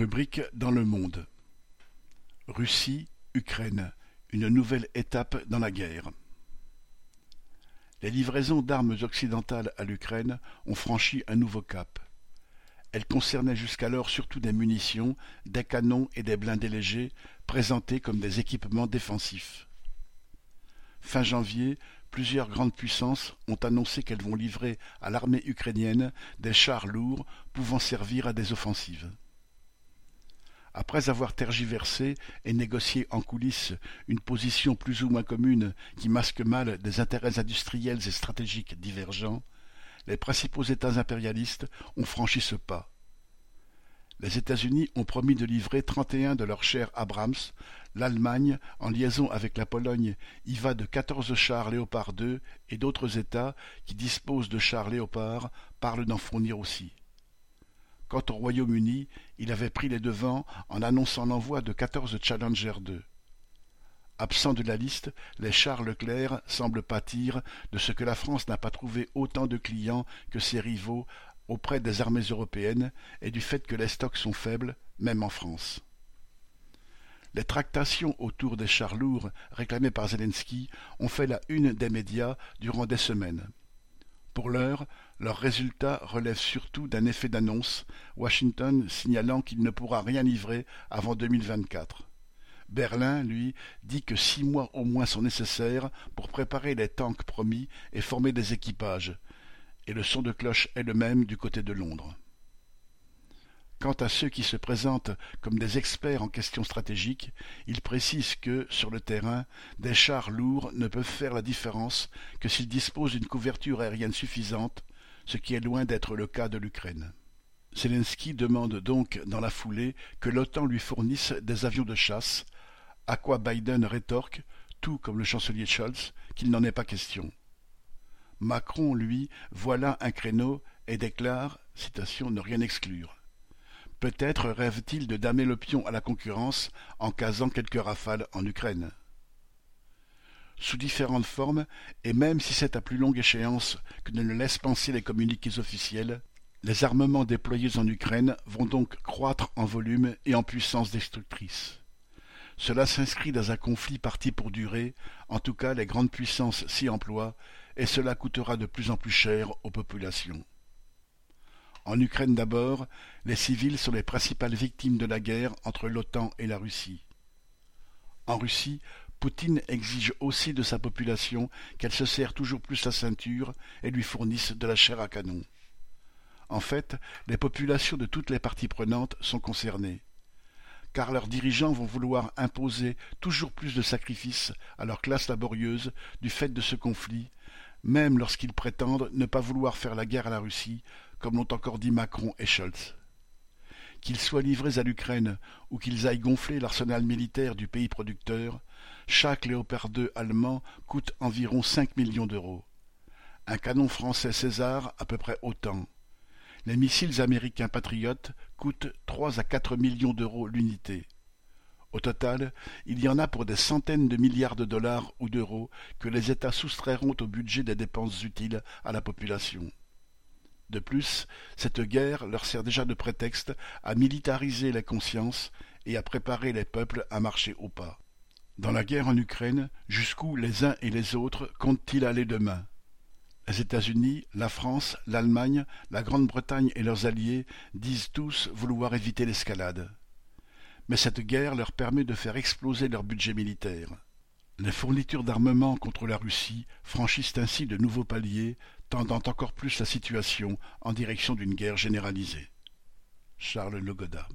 Rubrique dans le monde. Russie, Ukraine, une nouvelle étape dans la guerre. Les livraisons d'armes occidentales à l'Ukraine ont franchi un nouveau cap. Elles concernaient jusqu'alors surtout des munitions, des canons et des blindés légers présentés comme des équipements défensifs. Fin janvier, plusieurs grandes puissances ont annoncé qu'elles vont livrer à l'armée ukrainienne des chars lourds pouvant servir à des offensives. Après avoir tergiversé et négocié en coulisses une position plus ou moins commune qui masque mal des intérêts industriels et stratégiques divergents, les principaux États impérialistes ont franchi ce pas. Les États-Unis ont promis de livrer trente-et-un de leurs chers Abrams, l'Allemagne, en liaison avec la Pologne, y va de quatorze chars Léopard II et d'autres États qui disposent de chars Léopard parlent d'en fournir aussi. Quant au Royaume-Uni, il avait pris les devants en annonçant l'envoi de quatorze Challenger 2. Absents de la liste, les chars Leclerc semblent pâtir de ce que la France n'a pas trouvé autant de clients que ses rivaux auprès des armées européennes et du fait que les stocks sont faibles, même en France. Les tractations autour des chars lourds réclamés par Zelensky ont fait la une des médias durant des semaines. Pour l'heure, leurs résultats relèvent surtout d'un effet d'annonce, Washington signalant qu'il ne pourra rien livrer avant 2024. Berlin, lui, dit que six mois au moins sont nécessaires pour préparer les tanks promis et former des équipages, et le son de cloche est le même du côté de Londres. Quant à ceux qui se présentent comme des experts en questions stratégiques, ils précisent que, sur le terrain, des chars lourds ne peuvent faire la différence que s'ils disposent d'une couverture aérienne suffisante, ce qui est loin d'être le cas de l'Ukraine. Zelensky demande donc dans la foulée que l'OTAN lui fournisse des avions de chasse, à quoi Biden rétorque, tout comme le chancelier Scholz, qu'il n'en est pas question. Macron, lui, voit là un créneau et déclare citation, ne rien exclure. Peut-être rêve-t-il de damer le pion à la concurrence en casant quelques rafales en Ukraine. Sous différentes formes, et même si c'est à plus longue échéance que ne le laissent penser les communiqués officiels, les armements déployés en Ukraine vont donc croître en volume et en puissance destructrice. Cela s'inscrit dans un conflit parti pour durer, en tout cas les grandes puissances s'y emploient, et cela coûtera de plus en plus cher aux populations. En Ukraine d'abord, les civils sont les principales victimes de la guerre entre l'OTAN et la Russie. En Russie, Poutine exige aussi de sa population qu'elle se serre toujours plus la ceinture et lui fournisse de la chair à canon. En fait, les populations de toutes les parties prenantes sont concernées, car leurs dirigeants vont vouloir imposer toujours plus de sacrifices à leur classe laborieuse du fait de ce conflit, même lorsqu'ils prétendent ne pas vouloir faire la guerre à la Russie, comme l'ont encore dit Macron et Scholz. Qu'ils soient livrés à l'Ukraine ou qu'ils aillent gonfler l'arsenal militaire du pays producteur, chaque Léopard 2 allemand coûte environ cinq millions d'euros. Un canon français César à peu près autant. Les missiles américains Patriotes coûtent trois à quatre millions d'euros l'unité. Au total, il y en a pour des centaines de milliards de dollars ou d'euros que les États soustrairont au budget des dépenses utiles à la population. De plus, cette guerre leur sert déjà de prétexte à militariser les consciences et à préparer les peuples à marcher au pas. Dans la guerre en Ukraine, jusqu'où les uns et les autres comptent-ils aller demain? Les États-Unis, la France, l'Allemagne, la Grande-Bretagne et leurs alliés disent tous vouloir éviter l'escalade. Mais cette guerre leur permet de faire exploser leur budget militaire. Les fournitures d'armement contre la Russie franchissent ainsi de nouveaux paliers, tendant encore plus la situation en direction d'une guerre généralisée. Charles Legoda